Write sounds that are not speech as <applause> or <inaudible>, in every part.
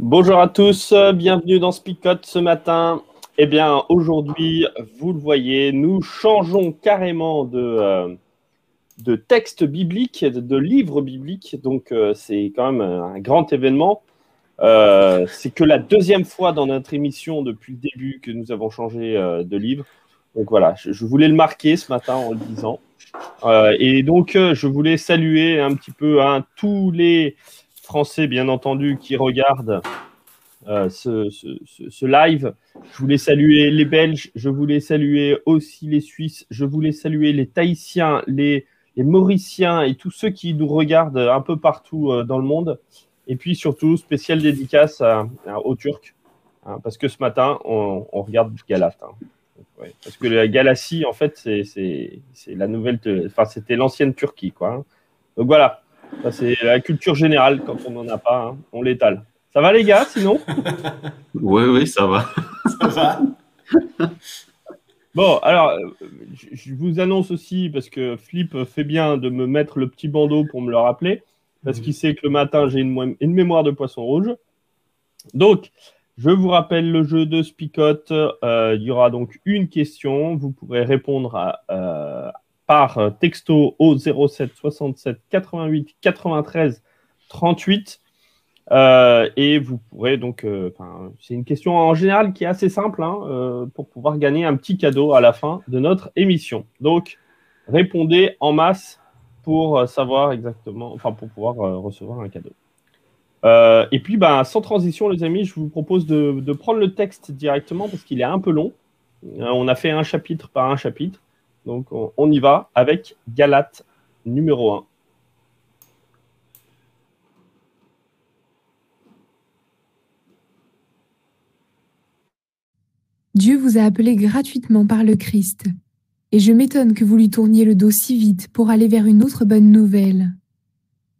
Bonjour à tous, bienvenue dans Spicote ce matin. Eh bien, aujourd'hui, vous le voyez, nous changeons carrément de, euh, texte biblique, de livre biblique. Donc, euh, c'est quand même un grand événement. Euh, c'est que la deuxième fois dans notre émission depuis le début que nous avons changé de livre. Donc voilà, je, voulais le marquer ce matin en le disant. et donc, je voulais saluer un petit peu hein, tous les Français, bien entendu, qui regardent euh, ce, live. Je voulais saluer les Belges, je voulais saluer aussi les Suisses, je voulais saluer les Tahitiens, les, Mauriciens et tous ceux qui nous regardent un peu partout euh, dans le monde. Et puis surtout, spécial dédicace aux Turcs, hein, parce que ce matin, on, regarde Galat. Hein. parce que la Galatie, en fait, c'est la nouvelle, enfin, c'était l'ancienne Turquie, quoi. Hein. Donc voilà, c'est la culture générale. Quand on n'en a pas, on l'étale. Ça va les gars, sinon? Oui, oui, ça va. ça va <laughs> Bon, alors, je vous annonce aussi, parce que Flip fait bien de me mettre le petit bandeau pour me le rappeler, parce qu'il sait que le matin, j'ai une, mémoire de poisson rouge. Donc, je vous rappelle le jeu de Spicote. Euh, il y aura donc une question. Vous pourrez répondre à, euh, par texto au 07 67 88 93 38. Euh, et vous pourrez donc, euh, c'est une question en général qui est assez simple hein, euh, pour pouvoir gagner un petit cadeau à la fin de notre émission. Donc, répondez en masse pour savoir exactement, enfin pour pouvoir recevoir un cadeau. et puis, ben, sans transition, les amis, je vous propose de prendre le texte directement parce qu'il est un peu long. on a fait un chapitre par un chapitre. Donc, on, y va avec Galate numéro 1. Dieu vous a appelé gratuitement par le Christ, et je m'étonne que vous lui tourniez le dos si vite pour aller vers une autre bonne nouvelle.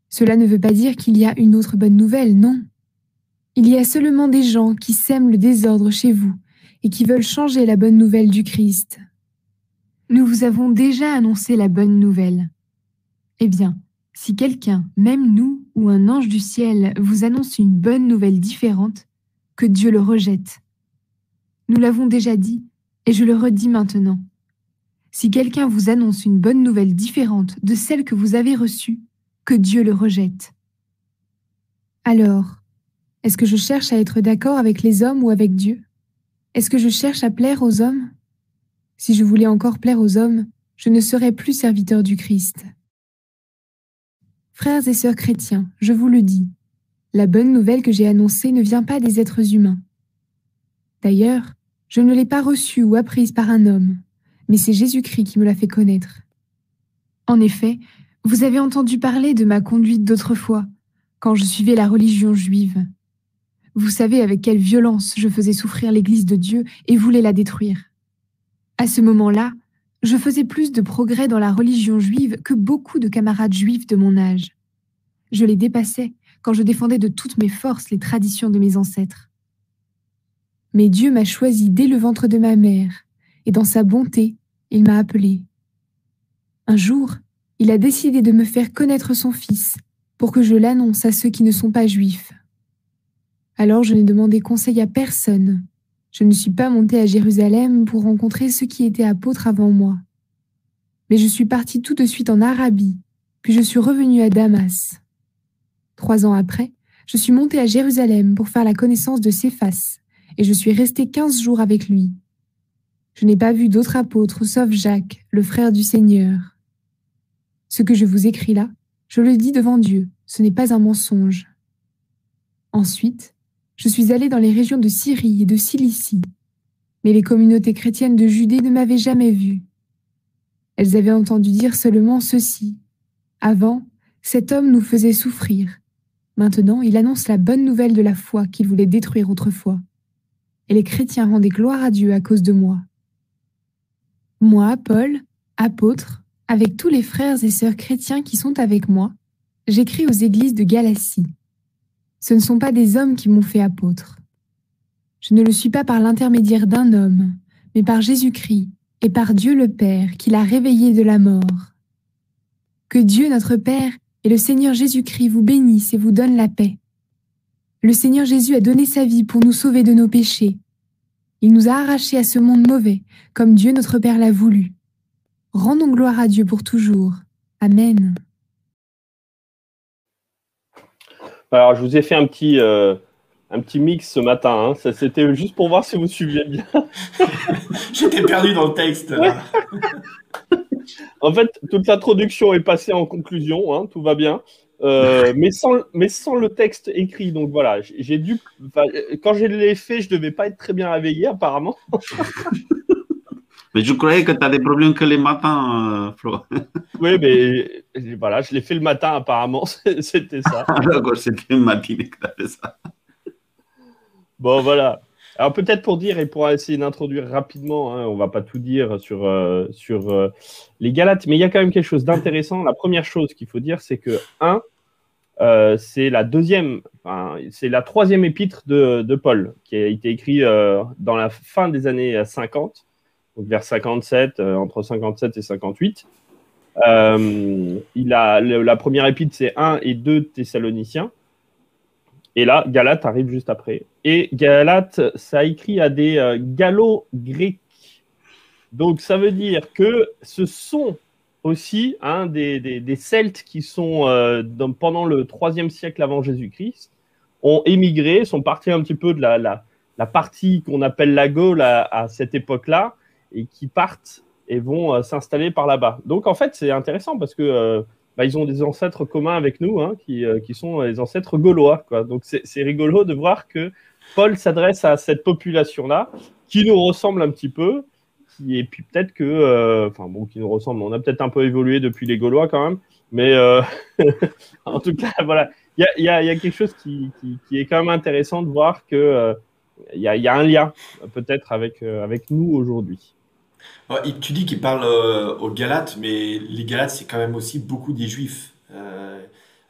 Cela ne veut pas dire qu'il y a une autre bonne nouvelle, non. Il y a seulement des gens qui sèment le désordre chez vous et qui veulent changer la bonne nouvelle du Christ. Nous vous avons déjà annoncé la bonne nouvelle. Eh bien, si quelqu'un, même nous ou un ange du ciel, vous annonce une bonne nouvelle différente, que Dieu le rejette. Nous l'avons déjà dit, et je le redis maintenant. Si quelqu'un vous annonce une bonne nouvelle différente de celle que vous avez reçue, que Dieu le rejette. Alors, est-ce que je cherche à être d'accord avec les hommes ou avec Dieu? Est-ce que je cherche à plaire aux hommes? Si je voulais encore plaire aux hommes, je ne serais plus serviteur du Christ. Frères et sœurs chrétiens, je vous le dis, la bonne nouvelle que j'ai annoncée ne vient pas des êtres humains. D'ailleurs, je ne l'ai pas reçue ou apprise par un homme, mais c'est Jésus-Christ qui me l'a fait connaître. En effet, vous avez entendu parler de ma conduite d'autrefois, quand je suivais la religion juive. Vous savez avec quelle violence je faisais souffrir l'Église de Dieu et voulais la détruire. À ce moment-là, je faisais plus de progrès dans la religion juive que beaucoup de camarades juifs de mon âge. Je les dépassais quand je défendais de toutes mes forces les traditions de mes ancêtres. Mais Dieu m'a choisi dès le ventre de ma mère, et dans sa bonté, il m'a appelé. Un jour, il a décidé de me faire connaître son Fils, pour que je l'annonce à ceux qui ne sont pas juifs. Alors je n'ai demandé conseil à personne. Je ne suis pas montée à Jérusalem pour rencontrer ceux qui étaient apôtres avant moi. Mais je suis partie tout de suite en Arabie, puis je suis revenue à Damas. Trois ans après, je suis montée à Jérusalem pour faire la connaissance de Céphas, et je suis resté quinze jours avec lui. Je n'ai pas vu d'autre apôtre sauf Jacques, le frère du Seigneur. Ce que je vous écris là, je le dis devant Dieu, ce n'est pas un mensonge. Ensuite, je suis allé dans les régions de Syrie et de Cilicie, mais les communautés chrétiennes de Judée ne m'avaient jamais vu. Elles avaient entendu dire seulement ceci. Avant, cet homme nous faisait souffrir. Maintenant, il annonce la bonne nouvelle de la foi qu'il voulait détruire autrefois et les chrétiens rendaient gloire à Dieu à cause de moi. Moi, Paul, apôtre, avec tous les frères et sœurs chrétiens qui sont avec moi, j'écris aux églises de Galatie. Ce ne sont pas des hommes qui m'ont fait apôtre. Je ne le suis pas par l'intermédiaire d'un homme, mais par Jésus-Christ et par Dieu le Père qui l'a réveillé de la mort. Que Dieu notre Père et le Seigneur Jésus-Christ vous bénissent et vous donnent la paix. le Seigneur Jésus a donné sa vie pour nous sauver de nos péchés. Il nous a arrachés à ce monde mauvais, comme Dieu notre Père l'a voulu. Rendons gloire à Dieu pour toujours. Amen. Alors, je vous ai fait un petit, euh, un petit mix ce matin. Hein. C'était juste pour voir si vous suiviez bien. <laughs> J'étais perdu dans le texte. <laughs> en fait, toute l'introduction est passée en conclusion. Hein, tout va bien. Euh, <laughs> mais, sans, mais sans le texte écrit. Donc voilà, j'ai dû. Quand je l'ai fait, je devais pas être très bien réveillé, apparemment. Mais je croyais que tu as des problèmes que les matins, euh, Flo. <laughs> oui, mais voilà, je l'ai fait le matin, apparemment. <laughs> C'était ça. <laughs> Ah, d'accord, c'était une matinée que tu as fait ça. Bon, voilà. Alors peut-être pour dire et pour essayer d'introduire rapidement, hein, on va pas tout dire sur, euh, sur euh, les Galates, mais il y a quand même quelque chose d'intéressant. La première chose qu'il faut dire, c'est que un, euh, c'est la deuxième, enfin, c'est la troisième épître de, de, Paul qui a été écrit dans la fin des années 50, vers 57, entre 57 et 58. il a la première épître, c'est 1 et 2 Thessaloniciens. Et là, Galate arrive juste après. Et Galate, ça écrit à des euh, gallo-grecs. Donc ça veut dire que ce sont aussi hein, des, Celtes qui sont, euh, pendant le 3 siècle avant Jésus-Christ, ont émigré, sont partis un petit peu de la, la, partie qu'on appelle la Gaule à, cette époque-là, et qui partent et vont euh, s'installer par là-bas. Donc en fait, c'est intéressant parce que bah, ils ont des ancêtres communs avec nous, hein, qui, euh, qui, sont les ancêtres gaulois. Donc c'est rigolo de voir que Paul s'adresse à cette population-là, qui nous ressemble un petit peu, qui, et puis peut-être que, euh, enfin bon, qui nous ressemble, on a peut-être un peu évolué depuis les Gaulois quand même, mais euh, <laughs> en tout cas, voilà, il y, a, quelque chose qui, est quand même intéressant de voir que il y, y, a un lien peut-être avec nous aujourd'hui tu dis qu'il parle euh, aux Galates, mais les Galates, c'est quand même aussi beaucoup des Juifs. Euh,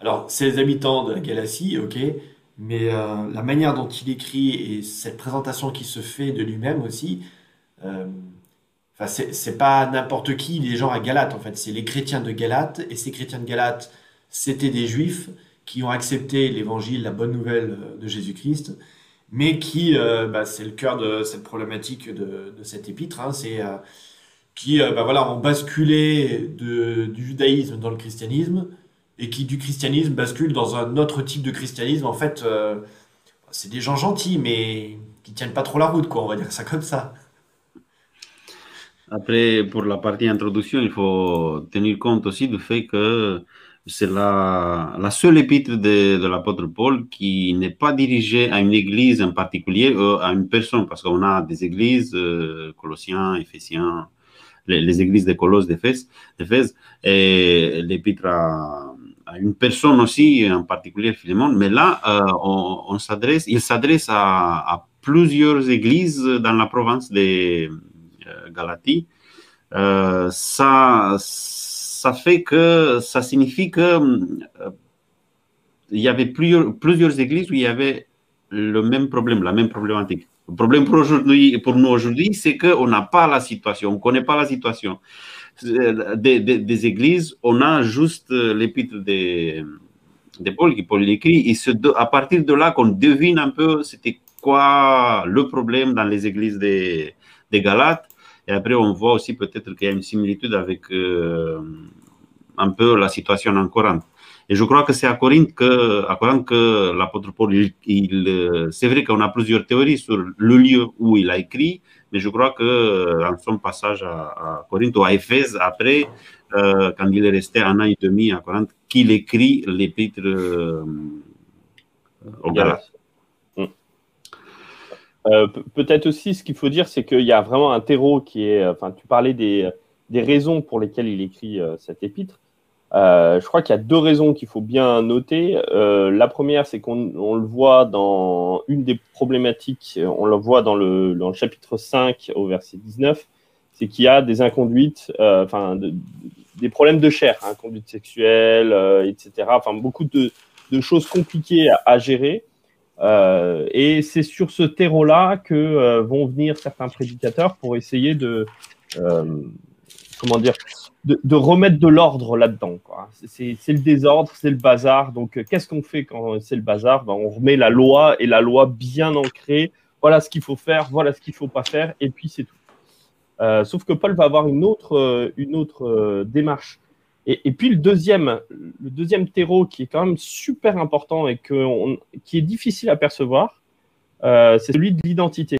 alors, c'est les habitants de la Galatie, ok, mais euh, la manière dont il écrit et cette présentation qui se fait de lui-même aussi, enfin, c'est pas n'importe qui les gens à Galate, en fait, c'est les chrétiens de Galate, et ces chrétiens de Galate, c'était des Juifs qui ont accepté l'évangile, la bonne nouvelle de Jésus-Christ, mais qui, bah, c'est le cœur de cette problématique de, de cet épître, hein, c'est qui euh, bah voilà, ont basculé du judaïsme dans le christianisme et qui du christianisme basculent dans un autre type de christianisme. En fait, euh, c'est des gens gentils, mais qui tiennent pas trop la route, quoi. On va dire ça comme ça. Après, pour la partie introduction, il faut tenir compte aussi du fait que c'est la, seule épître de, l'apôtre Paul qui n'est pas dirigée à une église en particulier, ou à une personne, parce qu'on a des églises, euh, Colossiens, Éphésiens, les, églises de Colosse d'Éphèse, et l'épître à, une personne aussi, en particulier Philémon, mais là, euh, on, s'adresse, il s'adresse à, plusieurs églises dans la province de euh, Galatie. Euh, ça, ça fait que, ça signifie que il y avait plusieurs, églises où il y avait le même problème, la même problématique. Le problème pour, aujourd'hui, pour nous aujourd'hui, c'est qu'on n'a pas la situation, on ne connaît pas la situation des, des, églises. On a juste l'épître de, Paul qui Paul écrit. Et à partir de là, qu'on devine un peu c'était quoi le problème dans les églises des, Galates. Et après, on voit aussi peut-être qu'il y a une similitude avec euh, un peu la situation en Corinthe. Et je crois que c'est à Corinthe que, à que l'apôtre Paul, il, euh, c'est vrai qu'on a plusieurs théories sur le lieu où il a écrit, mais je crois que euh, en son passage à, Corinthe ou à Éphèse, après, euh, quand il est resté un an et demi à Corinthe, qu'il écrit l'épître euh, aux Galates. Mm. Peut-être aussi, ce qu'il faut dire, c'est qu'il y a vraiment un terreau qui est. Enfin, tu parlais des, des raisons pour lesquelles il écrit cet épître. Euh, je crois qu'il y a deux raisons qu'il faut bien noter. Euh, la première, c'est qu'on le voit dans une des problématiques, on le voit dans le, chapitre 5 au verset 19, c'est qu'il y a des inconduites, euh, enfin des problèmes de chair, hein, conduite sexuelle, etc. Enfin beaucoup de, de choses compliquées à, à gérer. et c'est sur ce terreau-là que vont venir certains prédicateurs pour essayer de, comment dire, de, remettre de l'ordre là-dedans. C'est le désordre, c'est le bazar. Donc, qu'est-ce qu'on fait quand c'est le bazar? Ben, On remet la loi et la loi bien ancrée. Voilà ce qu'il faut faire, voilà ce qu'il ne faut pas faire, et puis c'est tout. sauf que Paul va avoir une autre, une autre démarche. Et, puis le deuxième, le deuxième terreau qui est quand même super important et que qui est difficile à percevoir, c'est celui de l'identité.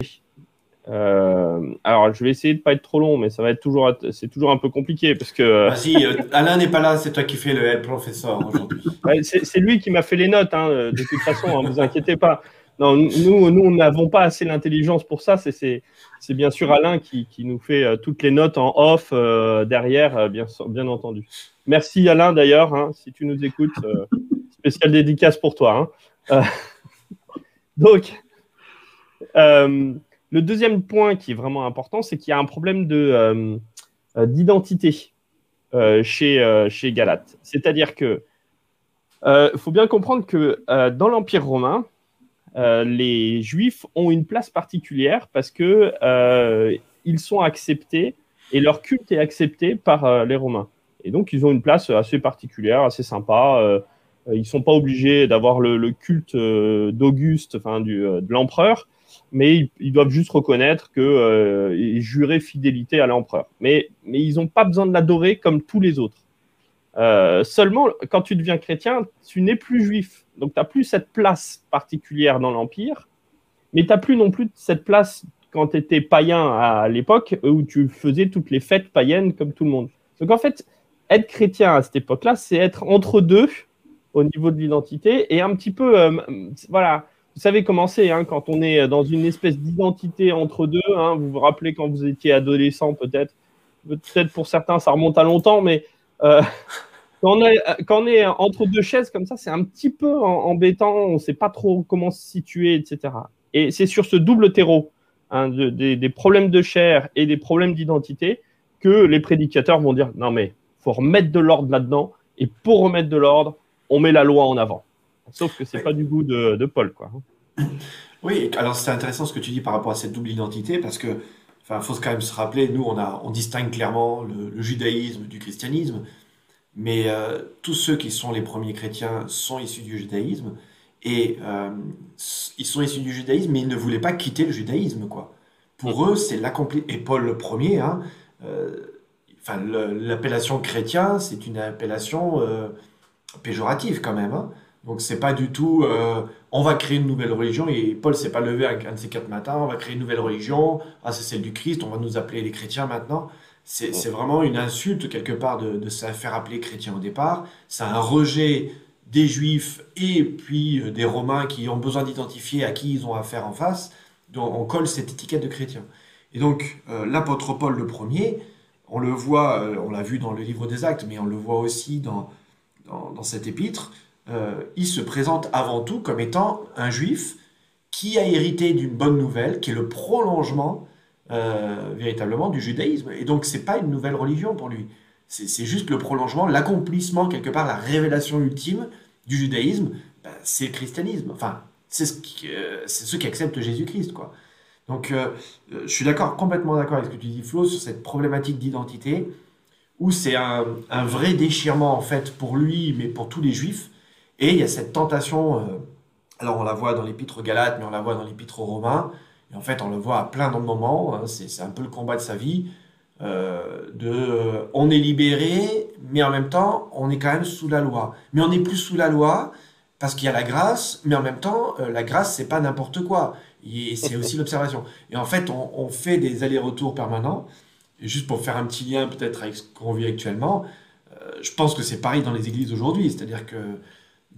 Euh, alors, je vais essayer de pas être trop long, mais ça va être toujours, c'est toujours un peu compliqué parce que. Euh, Vas-y, euh, Alain n'est pas là, c'est toi qui fais le L professeur aujourd'hui. <laughs> c'est lui qui m'a fait les notes, hein, de toute façon, ne hein, vous inquiétez pas. Non, nous, nous, n'avons pas assez l'intelligence pour ça. C'est bien sûr Alain qui, qui, nous fait toutes les notes en off derrière, bien, bien entendu. Merci Alain d'ailleurs, hein, si tu nous écoutes, spécial dédicace pour toi. <laughs> donc. Le deuxième point qui est vraiment important, c'est qu'il y a un problème euh, euh, d'identité euh, chez, chez Galate. C'est-à-dire que faut bien comprendre que dans l'Empire romain, les Juifs ont une place particulière parce que ils sont acceptés et leur culte est accepté par les Romains. Et donc, ils ont une place assez particulière, assez sympa. ils ne sont pas obligés d'avoir le, le, culte d'Auguste, enfin de l'empereur, mais ils, doivent juste reconnaître que euh, jurer fidélité à l'empereur. Mais, ils n'ont pas besoin de l'adorer comme tous les autres. Euh, seulement, quand tu deviens chrétien, tu n'es plus juif. Donc, tu n'as plus cette place particulière dans l'Empire, mais tu n'as plus non plus cette place quand tu étais païen à l'époque, où tu faisais toutes les fêtes païennes comme tout le monde. Donc, en fait, être chrétien à cette époque-là, c'est être entre deux au niveau de l'identité et un petit peu, euh, voilà, vous savez comment c'est hein, quand on est dans une espèce d'identité entre deux. Hein, vous vous rappelez quand vous étiez adolescent, peut-être. Peut-être pour certains, ça remonte à longtemps, mais euh, <laughs> quand, on est, entre deux chaises comme ça, c'est un petit peu embêtant. On ne sait pas trop comment se situer, etc. Et c'est sur ce double terreau hein, des, problèmes de chair et des problèmes d'identité que les prédicateurs vont dire non mais faut remettre de l'ordre là-dedans. Et pour remettre de l'ordre, on met la loi en avant. Sauf que c'est pas du goût de, Paul, quoi. Oui, alors c'est intéressant ce que tu dis par rapport à cette double identité, parce que, enfin, faut quand même se rappeler, nous, on a, on distingue clairement le, judaïsme du christianisme, mais euh, tous ceux qui sont les premiers chrétiens sont issus du judaïsme, et euh, ils sont issus du judaïsme, mais ils ne voulaient pas quitter le judaïsme, quoi. Pour eux, c'est l'accompli. Et Paul le premier, hein, euh, enfin, l'appellation chrétien, c'est une appellation péjorative quand même. Hein. Donc c'est pas du tout euh, on va créer une nouvelle religion et Paul s'est pas levé un de ces quatre matins, on va créer une nouvelle religion, ah c'est celle du Christ, on va nous appeler les chrétiens maintenant. C'est vraiment une insulte quelque part de, de, se faire appeler chrétien au départ. C'est un rejet des juifs et puis euh, des romains qui ont besoin d'identifier à qui ils ont affaire en face. Donc on colle cette étiquette de chrétien. Et donc euh, l'apôtre Paul le premier, on le voit, on l'a vu dans le livre des actes, mais on le voit aussi dans, dans, dans cet épître, euh, il se présente avant tout comme étant un juif qui a hérité d'une bonne nouvelle, qui est le prolongement euh, véritablement du judaïsme. Et donc, c'est pas une nouvelle religion pour lui. C'est juste le prolongement, l'accomplissement, quelque part, la révélation ultime du judaïsme, ben, c'est le christianisme. Enfin, c'est ce euh, ceux qui acceptent Jésus-Christ, quoi. Donc, je suis d'accord, complètement d'accord avec ce que tu dis, Flo, sur cette problématique d'identité, où c'est un, vrai déchirement, en fait, pour lui, mais pour tous les juifs, et il y a cette tentation, euh, alors on la voit dans l'épître Galate, mais on la voit dans l'épître Romain, et en fait on le voit à plein de moments, hein, c'est un peu le combat de sa vie, euh, de euh, on est libéré, mais en même temps on est quand même sous la loi. Mais on n'est plus sous la loi parce qu'il y a la grâce, mais en même temps la grâce c'est pas n'importe quoi, c'est aussi <laughs> l'observation. Et en fait on, on fait des allers-retours permanents, et juste pour faire un petit lien peut-être avec ce qu'on vit actuellement, je pense que c'est pareil dans les églises aujourd'hui, c'est-à-dire que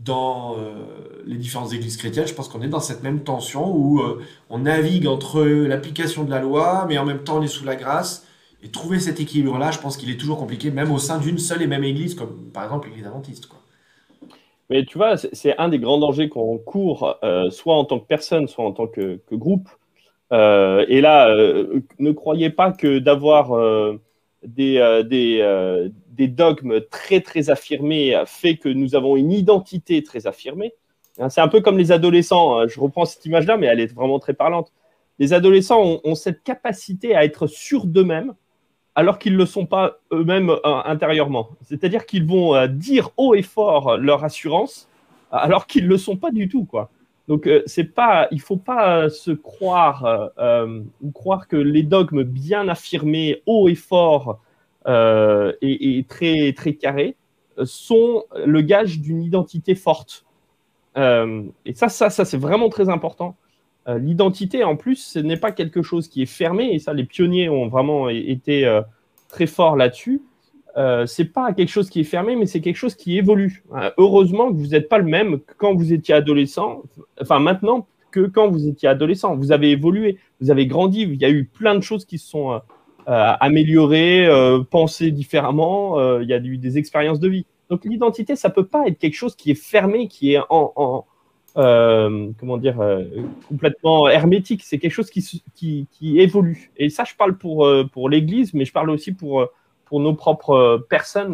dans euh, les différentes églises chrétiennes, je pense qu'on est dans cette même tension où euh, on navigue entre l'application de la loi, mais en même temps on est sous la grâce. Et trouver cet équilibre-là, je pense qu'il est toujours compliqué, même au sein d'une seule et même église, comme par exemple l'église adventiste. Quoi. Mais tu vois, c'est un des grands dangers qu'on court, euh, soit en tant que personne, soit en tant que, que groupe. et là, ne croyez pas que d'avoir des, des, des dogmes très très affirmés fait que nous avons une identité très affirmée. Hein, c'est un peu comme les adolescents. Hein, je reprends cette image-là, mais elle est vraiment très parlante. Les adolescents ont, cette capacité à être sûrs d'eux-mêmes alors qu'ils ne le sont pas eux-mêmes euh, intérieurement. C'est-à-dire qu'ils vont euh, dire haut et fort leur assurance, alors qu'ils ne le sont pas du tout. Quoi. Donc, c'est pas, il ne faut pas se croire ou croire que les dogmes bien affirmés, haut et fort et, très, très carrés, sont le gage d'une identité forte. et ça, ça, ça c'est vraiment très important. Euh, l'identité, en plus, ce n'est pas quelque chose qui est fermé, et ça, les pionniers ont vraiment été euh, très forts là-dessus. Euh, c'est pas quelque chose qui est fermé, mais c'est quelque chose qui évolue. heureusement que vous n'êtes pas le même quand vous étiez adolescent, enfin maintenant que quand vous étiez adolescent. Vous avez évolué, vous avez grandi, il y a eu plein de choses qui se sont améliorées, pensées différemment, il y a eu des expériences de vie. Donc l'identité, ça peut pas être quelque chose qui est fermé, qui est en euh, comment dire, euh, complètement hermétique. C'est quelque chose qui, qui, qui, évolue. Et ça, je parle pour, euh, pour l'Église, mais je parle aussi pour, pour nos propres personnes.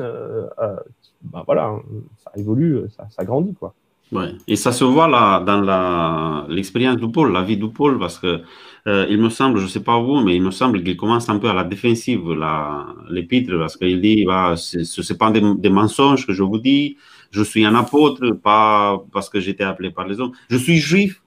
Ben voilà, hein, ça évolue, ça, ça grandit, quoi. Ouais. Et ça se voit là dans l'expérience du Paul, la vie du Paul, parce que il me semble, je ne sais pas vous, mais il me semble qu'il commence un peu à la défensive, l'épître, parce qu'il dit, bah, ce n'est pas des, des, mensonges que je vous dis, je suis un apôtre, pas parce que j'étais appelé par les hommes. Je suis juif.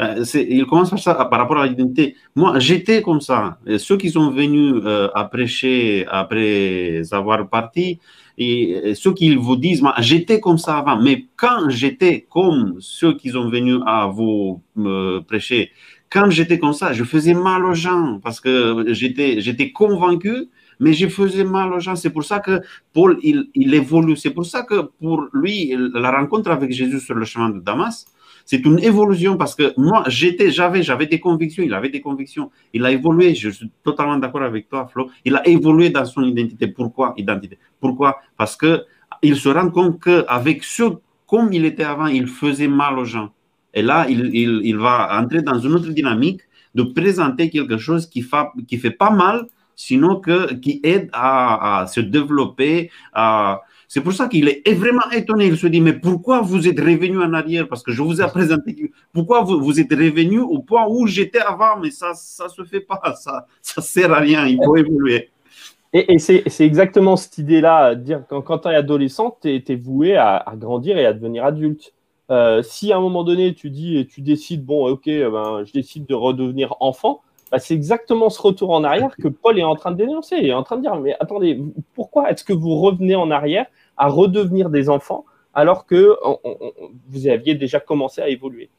Euh, il commence par ça par rapport à l'identité. Moi, j'étais comme ça. ceux qui sont venus euh, à prêcher après avoir parti, et ceux qui vous disent, j'étais comme ça avant. Mais quand j'étais comme ceux qui sont venus à vous prêcher, quand j'étais comme ça, je faisais mal aux gens parce que j'étais convaincu mais je faisais mal aux gens. C'est pour ça que Paul, il évolue. C'est pour ça que pour lui, la rencontre avec Jésus sur le chemin de Damas, c'est une évolution parce que moi, j'étais, j'avais, j'avais des convictions, il avait des convictions. Il a évolué, je suis totalement d'accord avec toi, Flo. Il a évolué dans son identité. Pourquoi identité? Pourquoi? Parce que il se rend compte qu'avec ce, comme il était avant, il faisait mal aux gens. Et là, il, il, va entrer dans une autre dynamique de présenter quelque chose qui fait, fait pas mal, sinon que, qui aide à, se développer. C'est pour ça qu'il est vraiment étonné. Il se dit, mais pourquoi vous êtes revenu en arrière? Parce que je vous ai présenté, pourquoi vous, vous êtes revenu au point où j'étais avant? Mais ça ne se fait pas, <laughs> ça ne sert à rien, il faut évoluer. Et, c'est exactement cette idée-là, dire quand, quand tu es adolescent, tu es, voué à, grandir et à devenir adulte. Euh, si à un moment donné, tu dis et tu décides, bon, ok, ben, je décide de redevenir enfant, bah, c'est exactement ce retour en arrière que Paul est en train de dénoncer. Il est en train de dire, mais attendez, pourquoi est-ce que vous revenez en arrière à redevenir des enfants alors que vous aviez déjà commencé à évoluer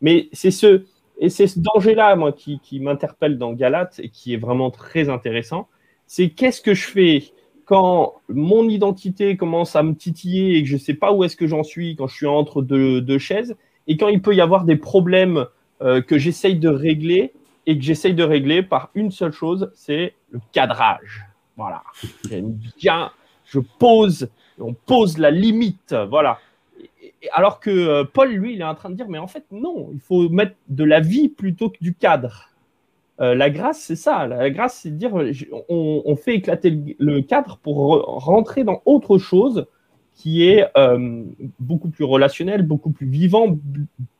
Mais c'est ce, ce danger-là, moi, qui, m'interpelle dans Galate et qui est vraiment très intéressant. C'est qu'est-ce que je fais quand mon identité commence à me titiller et que je ne sais pas où est-ce que j'en suis, quand je suis entre deux, chaises, et quand il peut y avoir des problèmes euh, que j'essaye de régler et que j'essaye de régler par une seule chose, c'est le cadrage. Voilà. bien, je pose, on pose la limite. Voilà. Alors que euh, Paul, lui, il est en train de dire, mais en fait, non, il faut mettre de la vie plutôt que du cadre. Euh, la grâce, c'est ça. La grâce, c'est dire, on, fait éclater le, cadre pour rentrer dans autre chose qui est euh, beaucoup plus relationnel, beaucoup plus vivant,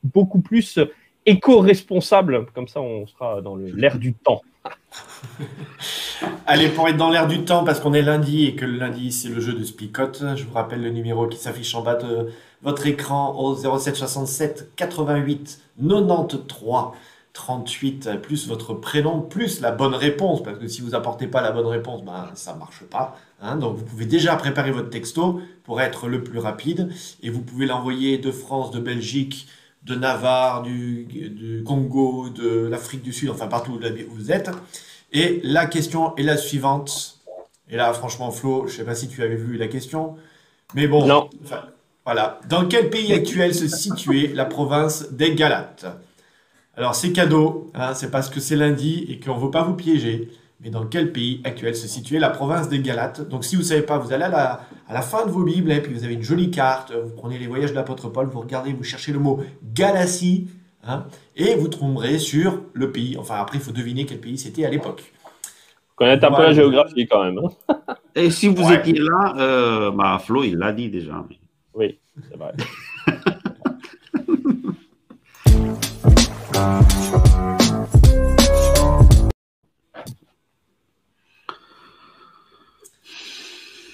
beaucoup plus éco-responsable. Comme ça, on sera dans l'air du temps. <laughs> Allez, pour être dans l'air du temps, parce qu'on est lundi et que lundi, c'est le jeu de Spicote, je vous rappelle le numéro qui s'affiche en bas de votre écran au 07 67 88 93 38, plus votre prénom, plus la bonne réponse, parce que si vous apportez pas la bonne réponse, ben, ça marche pas. Hein. Donc vous pouvez déjà préparer votre texto pour être le plus rapide, et vous pouvez l'envoyer de France, de Belgique, de Navarre, du, Congo, de l'Afrique du Sud, enfin partout où vous êtes. Et la question est la suivante. Et là, franchement, Flo, je ne sais pas si tu avais vu la question, mais bon. Non. voilà. Dans quel pays actuel se situait la province des Galates? Alors, c'est cadeau, hein, c'est parce que c'est lundi et qu'on ne veut pas vous piéger mais dans quel pays actuel se situait la province des Galates? Donc si vous ne savez pas, vous allez à la, fin de vos Bibles, et puis vous avez une jolie carte, vous prenez les voyages de l'apôtre Paul, vous regardez, vous cherchez le mot Galatie, hein, et vous tomberez sur le pays. Enfin, après, il faut deviner quel pays c'était à l'époque. Connaître un peu la géographie quand même. Hein. <laughs> et si vous étiez là, euh, bah, Flo, il l'a dit déjà. Oui, c'est vrai. <laughs>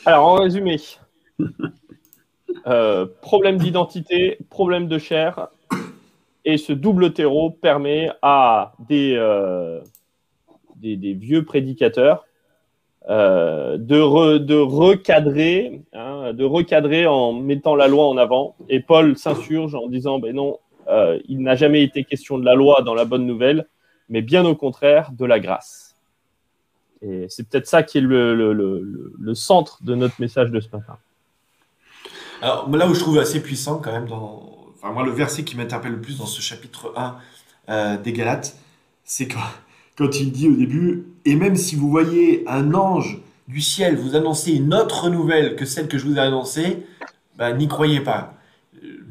résumé. <laughs> Euh, problème d'identité, problème de chair, et ce double terreau permet à des, euh, vieux prédicateurs euh, de, de, recadrer, hein, de recadrer en mettant la loi en avant. Et Paul s'insurge en disant, ben non, il n'a jamais été question de la loi dans la bonne nouvelle, mais bien au contraire de la grâce. Et c'est peut-être ça qui est le, centre de notre message de ce matin. Alors là où je trouve assez puissant quand même, dans, enfin, moi le verset qui m'interpelle le plus dans ce chapitre 1 euh, des Galates, c'est quand, quand il dit au début, et même si vous voyez un ange du ciel vous annoncer une autre nouvelle que celle que je vous ai annoncée, ben, n'y croyez pas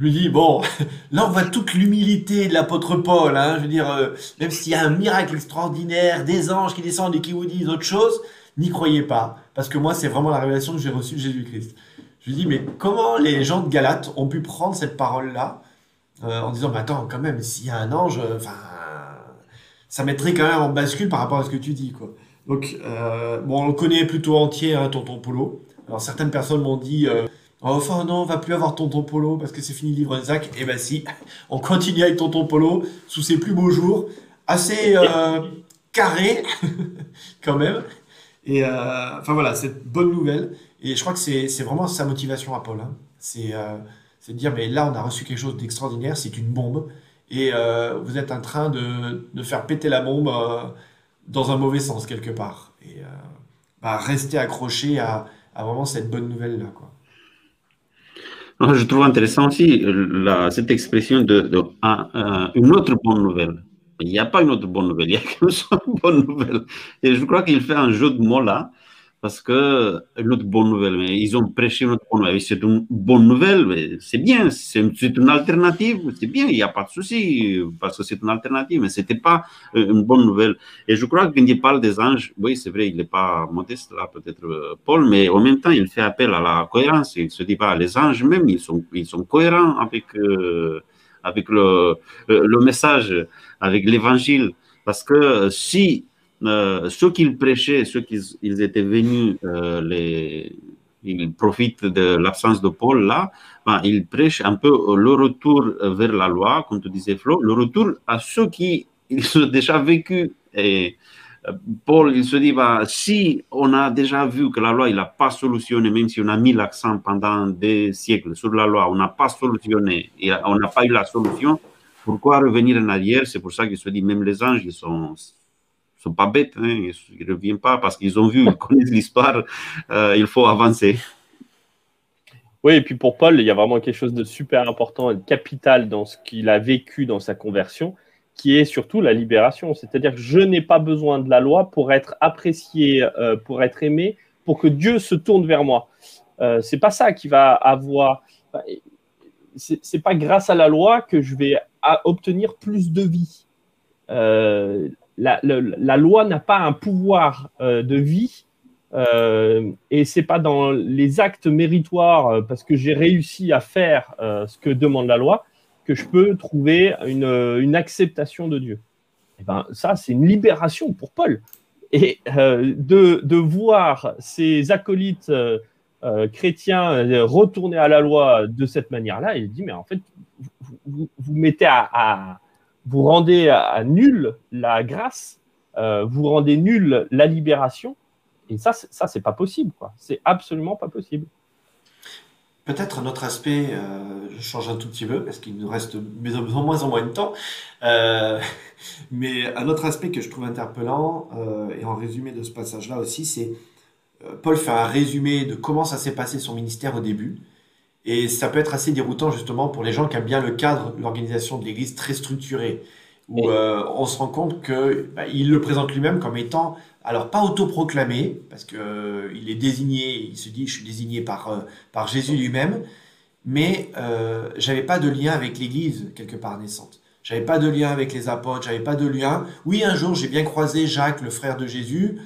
je lui dis, bon, <laughs> là on voit toute l'humilité de l'apôtre Paul, hein, je veux dire, euh, même s'il y a un miracle extraordinaire, des anges qui descendent et qui vous disent autre chose, n'y croyez pas, parce que moi c'est vraiment la révélation que j'ai reçue de Jésus-Christ. Je lui dis, mais comment les gens de Galate ont pu prendre cette parole-là euh, en disant, mais attends, quand même, s'il y a un ange, euh, enfin, ça mettrait quand même en bascule par rapport à ce que tu dis, quoi. Donc, bon, on le connaît plutôt entier, hein, Tonton Polo. Alors certaines personnes m'ont dit, Enfin non, on va plus avoir Tonton Polo parce que c'est fini le livre Zach. Eh ben si, on continue avec Tonton Polo sous ses plus beaux jours, assez euh, carré <laughs> quand même. Et euh, enfin voilà, cette bonne nouvelle. Et je crois que c'est vraiment sa motivation à Paul. Hein. Euh, c'est de dire, mais là on a reçu quelque chose d'extraordinaire, c'est une bombe. Et vous êtes en train de, de faire péter la bombe dans un mauvais sens quelque part. Et bah, rester accroché à, à vraiment cette bonne nouvelle-là. quoi. Je trouve intéressant aussi la, cette expression de, de une autre bonne nouvelle. Il n'y a pas une autre bonne nouvelle, il n'y a qu'une <laughs> seule bonne nouvelle. Et je crois qu'il fait un jeu de mots là parce que l'autre bonne nouvelle, mais ils ont prêché une autre bonne nouvelle. C'est une bonne nouvelle, c'est bien, c'est une alternative, c'est bien, il n'y a pas de souci, parce que c'est une alternative, mais ce n'était pas euh, une bonne nouvelle. Et je crois que quand il parle des anges, oui, c'est vrai, il n'est pas modeste là, peut-être euh, Paul, mais en même temps, il fait appel à la cohérence. Il se dit pas, les anges même, ils sont, ils sont cohérents avec, euh, avec le, le message, avec l'évangile. Parce que si euh, ceux qu'ils prêchaient, ceux qui ils étaient venus, euh, ils profitent de l'absence de Paul là, ben, ils prêchent un peu le retour vers la loi, comme tu disais Flo, le retour à ceux qui ils ont déjà vécu. Et euh, Paul, il se dit, ben, si on a déjà vu que la loi, il n'a pas solutionné, même si on a mis l'accent pendant des siècles sur la loi, on n'a pas solutionné, et on n'a pas eu la solution, pourquoi revenir en arrière? C'est pour ça qu'il se dit, même les anges, ils sont sont pas bêtes, hein, ils ne reviennent pas parce qu'ils ont vu, ils connaissent l'histoire, euh, il faut avancer. Oui, et puis pour Paul, il y a vraiment quelque chose de super important et de capital dans ce qu'il a vécu dans sa conversion, qui est surtout la libération. C'est-à-dire que je n'ai pas besoin de la loi pour être apprécié, euh, pour être aimé, pour que Dieu se tourne vers moi. Euh, c'est pas ça qui va avoir. C'est pas grâce à la loi que je vais obtenir plus de vie. Euh, la, loi n'a pas un pouvoir euh, de vie euh, et c'est pas dans les actes méritoires euh, parce que j'ai réussi à faire ce que demande la loi que je peux trouver une, acceptation de Dieu. Et eh ben, ça, c'est une libération pour Paul. Et de, voir ces acolytes chrétiens retourner à la loi de cette manière-là, il dit, mais en fait, vous mettez à vous rendez à, nul la grâce, euh, vous rendez nul la libération. Et ça, ça c'est pas possible. C'est absolument pas possible. Peut-être un autre aspect, euh, je change un tout petit peu parce qu'il nous reste de moins en moins de temps, euh, <laughs> mais un autre aspect que je trouve interpellant, et en résumé de ce passage-là aussi, c'est Paul fait un résumé de comment ça s'est passé son ministère au début, et ça peut être assez déroutant justement pour les gens qui aiment bien le cadre, l'organisation de l'Église très structurée, où euh, on se rend compte que bah, il le présente lui-même comme étant, alors pas autoproclamé, parce que euh, il est désigné, il se dit je suis désigné par euh, par Jésus lui-même, mais j'avais pas de lien avec l'Église quelque part naissante. J'avais pas de lien avec les apôtres, j'avais pas de lien. Oui, un jour j'ai bien croisé Jacques, le frère de Jésus,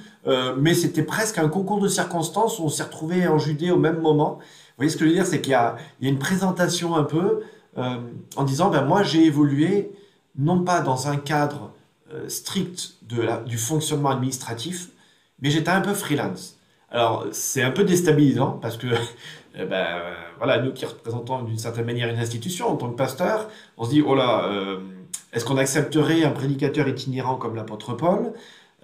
mais c'était presque un concours de circonstances où on s'est retrouvé en Judée au même moment. Voyez ce que je veux dire C'est qu'il y, a une présentation un peu euh, en disant, ben moi j'ai évolué non pas dans un cadre euh, strict de du fonctionnement administratif, mais j'étais un peu freelance. Alors, c'est un peu déstabilisant parce que, <laughs> eh ben, voilà, nous qui représentons d'une certaine manière une institution en tant que pasteur, on se dit, oh là, euh, est-ce qu'on accepterait un prédicateur itinérant comme l'apôtre Paul?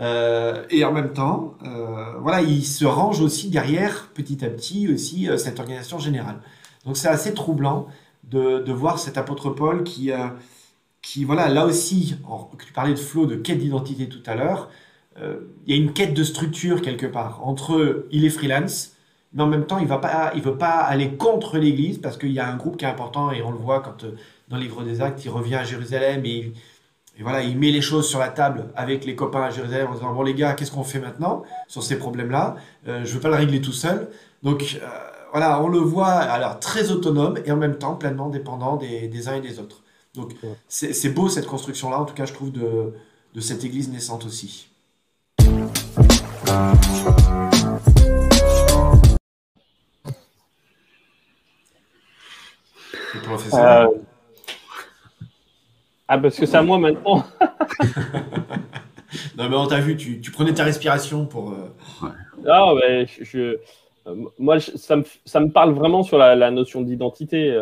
Euh, Et en même temps, euh, voilà, il se range aussi derrière, petit à petit, aussi cette organisation générale. Donc, c'est assez troublant de, voir cet apôtre Paul qui, voilà, là aussi, tu parlais de flow, de quête d'identité tout à l'heure, euh, il y a une quête de structure quelque part entre il est freelance, mais en même temps il va pas, il veut pas aller contre l'Église parce qu'il y a un groupe qui est important et on le voit quand euh, dans le livre des Actes il revient à Jérusalem et, voilà il met les choses sur la table avec les copains à Jérusalem en disant bon les gars qu'est-ce qu'on fait maintenant sur ces problèmes-là? Euh, Je veux pas le régler tout seul donc voilà on le voit alors très autonome et en même temps pleinement dépendant des, uns et des autres. Donc c'est beau cette construction-là, en tout cas je trouve, de, de cette Église naissante aussi. Euh, ah, parce que c'est à moi maintenant. <laughs> non, mais on t'a vu, tu, prenais ta respiration pour. Euh, ah, ouais, je, euh, moi, ça, me, ça, me, parle vraiment sur la, notion d'identité,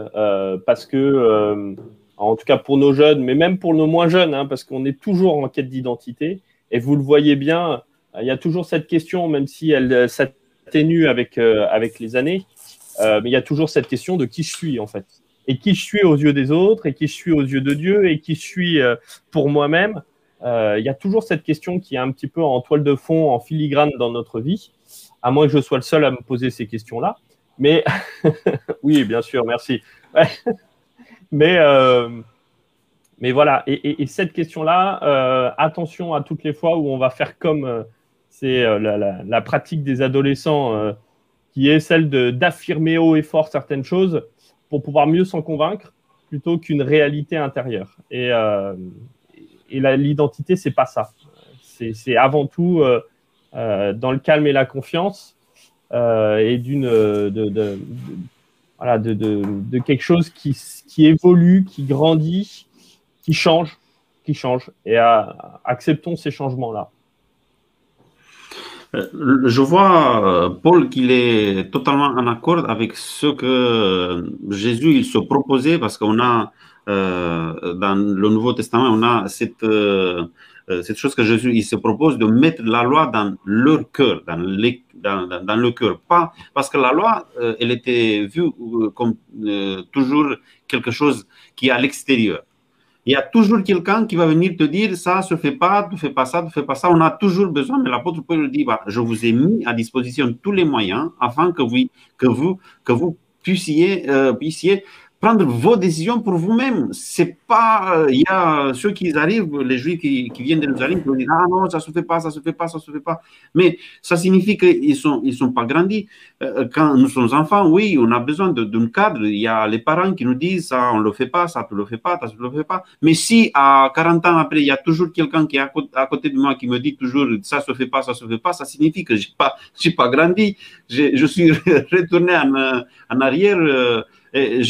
parce que, en tout cas pour nos jeunes, mais même pour nos moins jeunes, hein, parce qu'on est toujours en quête d'identité, et vous le voyez bien, il y a toujours cette question, même si elle euh, s'atténue avec, euh, avec les années, euh, mais il y a toujours cette question de qui je suis en fait. Et qui je suis aux yeux des autres, et qui je suis aux yeux de Dieu, et qui je suis pour moi-même. il y a toujours cette question qui est un petit peu en toile de fond, en filigrane dans notre vie, à moins que je sois le seul à me poser ces questions-là. Mais <laughs> oui, bien sûr, merci. <laughs> Mais mais voilà, et, cette question-là, attention à toutes les fois où on va faire comme c'est euh, la, pratique des adolescents euh, qui est celle d'affirmer haut et fort certaines choses pour pouvoir mieux s'en convaincre plutôt qu'une réalité intérieure. Et, euh, et l'identité, c'est pas ça. C'est avant tout dans le calme et la confiance et d'une de, voilà, de, de, quelque chose qui, qui, évolue, qui grandit, qui change, qui change. Et acceptons ces changements-là. Euh, je vois, euh, Paul, qu'il est totalement en accord avec ce que Jésus il se proposait, parce qu'on a, euh, dans le Nouveau Testament, on a cette, cette chose que Jésus il se propose de mettre la loi dans leur cœur, dans, les, dans, dans, le cœur. Pas, parce que la loi, elle était vue comme toujours quelque chose qui est à l'extérieur il y a toujours quelqu'un qui va venir te dire ça se fait pas, ne fais pas ça, ne fais pas ça. On a toujours besoin, mais l'apôtre Paul dit bah, je vous ai mis à disposition tous les moyens afin que vous, que vous, que vous puissiez, euh, puissiez prendre vos décisions pour vous-même. C'est pas, euh, il y a ceux qui arrivent, les Juifs qui, viennent de Jérusalem, qui vont dire ah non, ça se fait pas, ça se fait pas, ça se fait pas. Mais ça signifie qu'ils sont, ils sont pas grandis. Euh, quand nous sommes enfants, oui, on a besoin d'un cadre. Il y a les parents qui nous disent ça, on le fait pas, ça tu le fais pas, ça tu le fais pas. Mais si à 40 ans après, il y a toujours quelqu'un qui est à côté, de moi qui me dit toujours ça se fait pas, ça se fait pas, ça signifie que j'ai pas, <laughs> j'ai pas grandi. Je suis <laughs> retourné en, arrière. Euh, euh,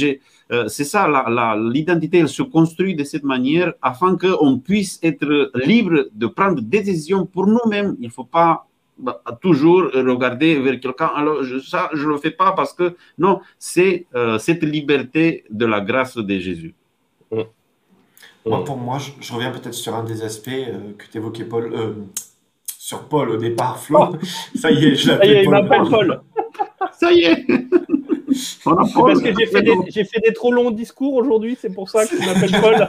c'est ça, l'identité, elle se construit de cette manière afin qu'on puisse être libre de prendre des décisions pour nous-mêmes. Il ne faut pas bah, toujours regarder vers quelqu'un. Alors, ça, je ne le fais pas parce que non, c'est euh, cette liberté de la grâce de Jésus. Moi, pour moi, je, reviens peut-être sur un des aspects euh, que tu évoquais, Paul, sur Paul au départ, Flo. Oh. Ça y est, je l'appelle Paul. Il m'appelle Paul. ça y est. <laughs> parce que j'ai fait, des, fait des trop longs discours aujourd'hui, c'est pour ça que je m'appelle Paul.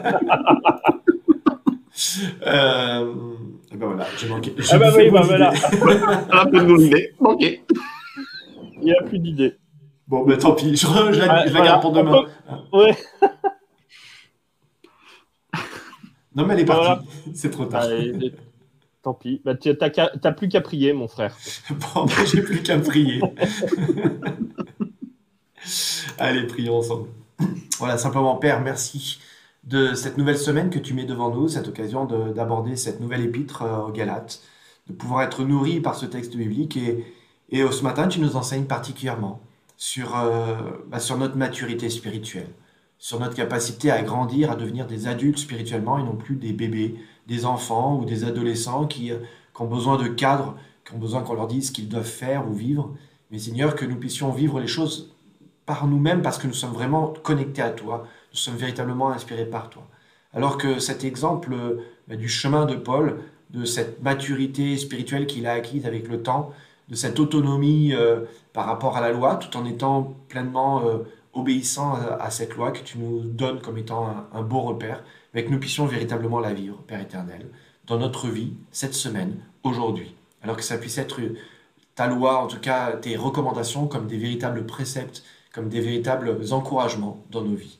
<laughs> euh, et ben voilà, j'ai manqué. Ah bah oui, bah voilà. Un peu de. Ok. Il n'y a plus d'idée. Bon, ben tant pis, je, je, la, je la, garde pour demain. Ouais. <laughs> non, mais elle est partie. Voilà. <laughs> C'est trop tard. Allez, tant pis. Bah, tu n'as plus qu'à prier, mon frère. bon, ben, j'ai plus qu'à prier. Allez, prions ensemble. Voilà, simplement, Père, merci de cette nouvelle semaine que tu mets devant nous, cette occasion d'aborder cette nouvelle épître euh, aux Galates, de pouvoir être nourri par ce texte biblique. Et, et ce matin, tu nous enseignes particulièrement sur, euh, bah, sur notre maturité spirituelle, sur notre capacité à grandir, à devenir des adultes spirituellement et non plus des bébés, des enfants ou des adolescents qui, qui ont besoin de cadres, qui ont besoin qu'on leur dise ce qu'ils doivent faire ou vivre. Mais Seigneur, que nous puissions vivre les choses par nous-mêmes parce que nous sommes vraiment connectés à toi, nous sommes véritablement inspirés par toi. Alors que cet exemple bah, du chemin de Paul, de cette maturité spirituelle qu'il a acquise avec le temps, de cette autonomie euh, par rapport à la loi, tout en étant pleinement euh, obéissant à, cette loi que tu nous donnes comme étant un, un beau repère, mais que nous puissions véritablement la vivre, Père éternel, dans notre vie, cette semaine, aujourd'hui. Alors que ça puisse être ta loi, en tout cas tes recommandations, comme des véritables préceptes, comme des véritables encouragements dans nos vies.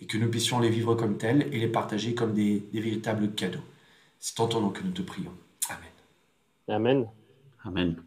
Et que nous puissions les vivre comme tels et les partager comme des, des véritables cadeaux. C'est en ton nom que nous te prions. Amen. Amen. Amen.